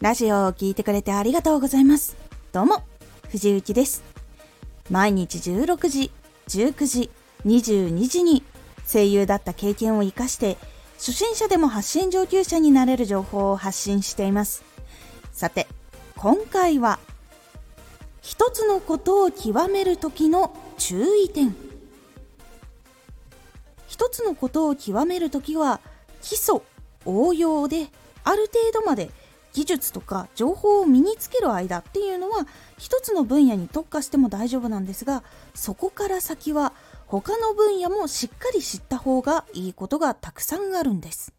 ラジオを聴いてくれてありがとうございます。どうも、藤幸です。毎日16時、19時、22時に声優だった経験を活かして、初心者でも発信上級者になれる情報を発信しています。さて、今回は、一つのことを極める時の注意点。一つのことを極める時は、基礎、応用で、ある程度まで技術とか情報を身につける間っていうのは一つの分野に特化しても大丈夫なんですがそこから先は他の分野もしっかり知った方がいいことがたくさんあるんです。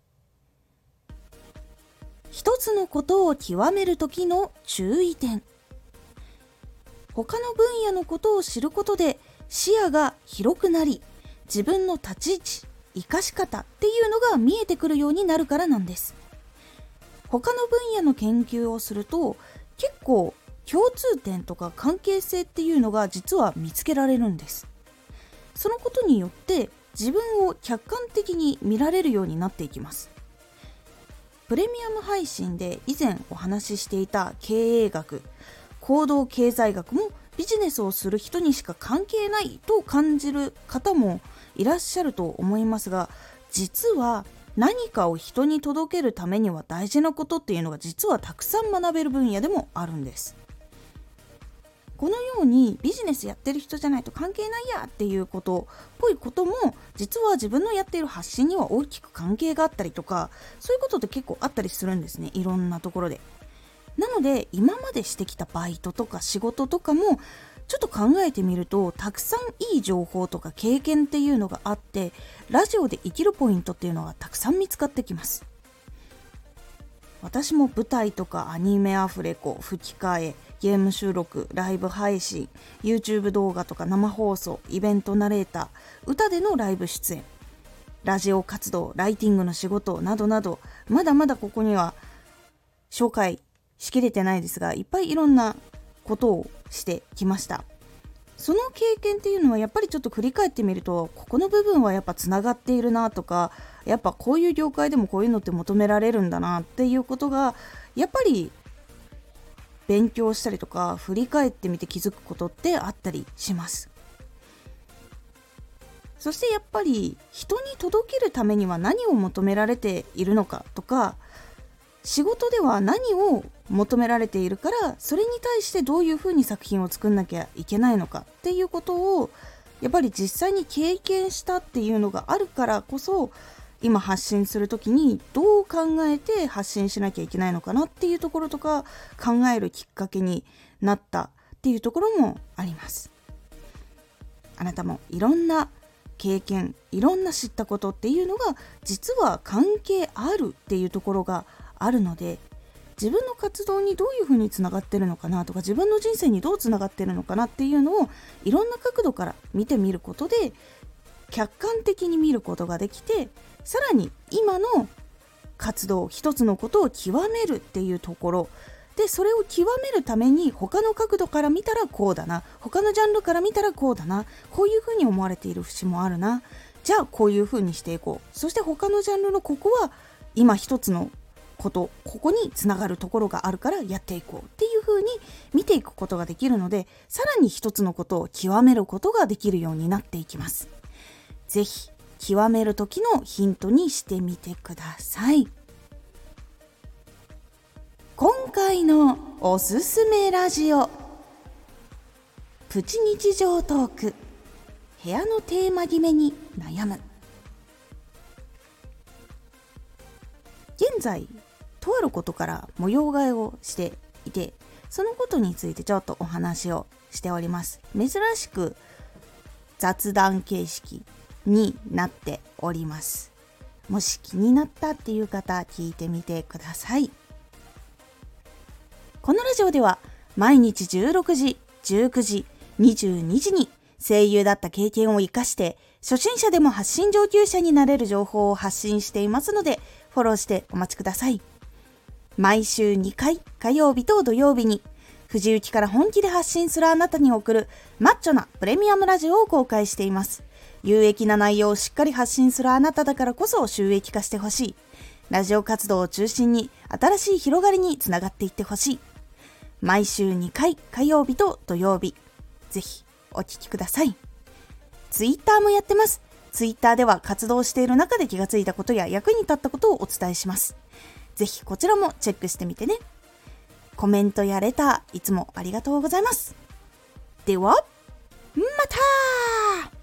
一つのことを極める時の注意点。他の分野のことを知ることで視野が広くなり自分の立ち位置生かし方っていうのが見えてくるようになるからなんです。他の分野の研究をすると結構共通点とか関係性っていうのが実は見つけられるんです。そのことによって自分を客観的に見られるようになっていきます。プレミアム配信で以前お話ししていた経営学行動経済学もビジネスをする人にしか関係ないと感じる方もいらっしゃると思いますが実は何かを人に届けるためには大事なことっていうのが実はたくさん学べる分野でもあるんです。このようにビジネスやってる人じゃないと関係ないやっていうことっぽいことも実は自分のやっている発信には大きく関係があったりとかそういうことって結構あったりするんですね。いろんなところで。なので今までしてきたバイトとか仕事とかもちょっと考えてみるとたくさんいい情報とか経験っていうのがあってラジオで生きるポイントっていうのがたくさん見つかってきます。私も舞台とかアニメアフレコ吹き替えゲーム収録ライブ配信 YouTube 動画とか生放送イベントナレーター歌でのライブ出演ラジオ活動ライティングの仕事などなどまだまだここには紹介しきれてないですがいっぱいいろんなことをしてきました。その経験っていうのはやっぱりちょっと振り返ってみるとここの部分はやっぱつながっているなとかやっぱこういう業界でもこういうのって求められるんだなっていうことがやっぱり勉強したりとか振り返ってみて気づくことってあったりします。そしてやっぱり人に届けるためには何を求められているのかとか仕事では何を求められているからそれに対してどういうふうに作品を作んなきゃいけないのかっていうことをやっぱり実際に経験したっていうのがあるからこそ今発信する時にどう考えて発信しなきゃいけないのかなっていうところとか考えるきっかけになったっていうところもあります。あなたもいろんな経験いろんな知ったことっていうのが実は関係あるっていうところがあるので自分の活動にどういうふうにつながってるのかなとか自分の人生にどうつながってるのかなっていうのをいろんな角度から見てみることで客観的に見ることができてさらに今の活動一つのことを極めるっていうところ。でそれを極めるために他の角度から見たらこうだな他のジャンルから見たらこうだなこういうふうに思われている節もあるな。じゃあこういうふうにしていこう。そして他のジャンルのここは今一つのことここにつながるところがあるからやっていこうっていう風に見ていくことができるのでさらに一つのことを極めることができるようになっていきます。是非極める時のヒントにしてみてください。今回のおすすめラジオプチ日常トーク部屋のテーマ決めに悩む現在とあることから模様替えをしていてそのことについてちょっとお話をしております。珍しく雑談形式になっております。もし気になったっていう方聞いてみてください。このラジオでは毎日16時19時22時に声優だった経験を活かして初心者でも発信上級者になれる情報を発信していますのでフォローしてお待ちください。毎週2回火曜日と土曜日に藤雪から本気で発信するあなたに送るマッチョなプレミアムラジオを公開しています。有益な内容をしっかり発信するあなただからこそ収益化してほしい。ラジオ活動を中心に新しい広がりにつながっていってほしい。毎週2回火曜日と土曜日。ぜひお聴きください。ツイッターもやってます。ツイッターでは活動している中で気がついたことや役に立ったことをお伝えします。ぜひこちらもチェックしてみてね。コメントやレター、いつもありがとうございます。では、また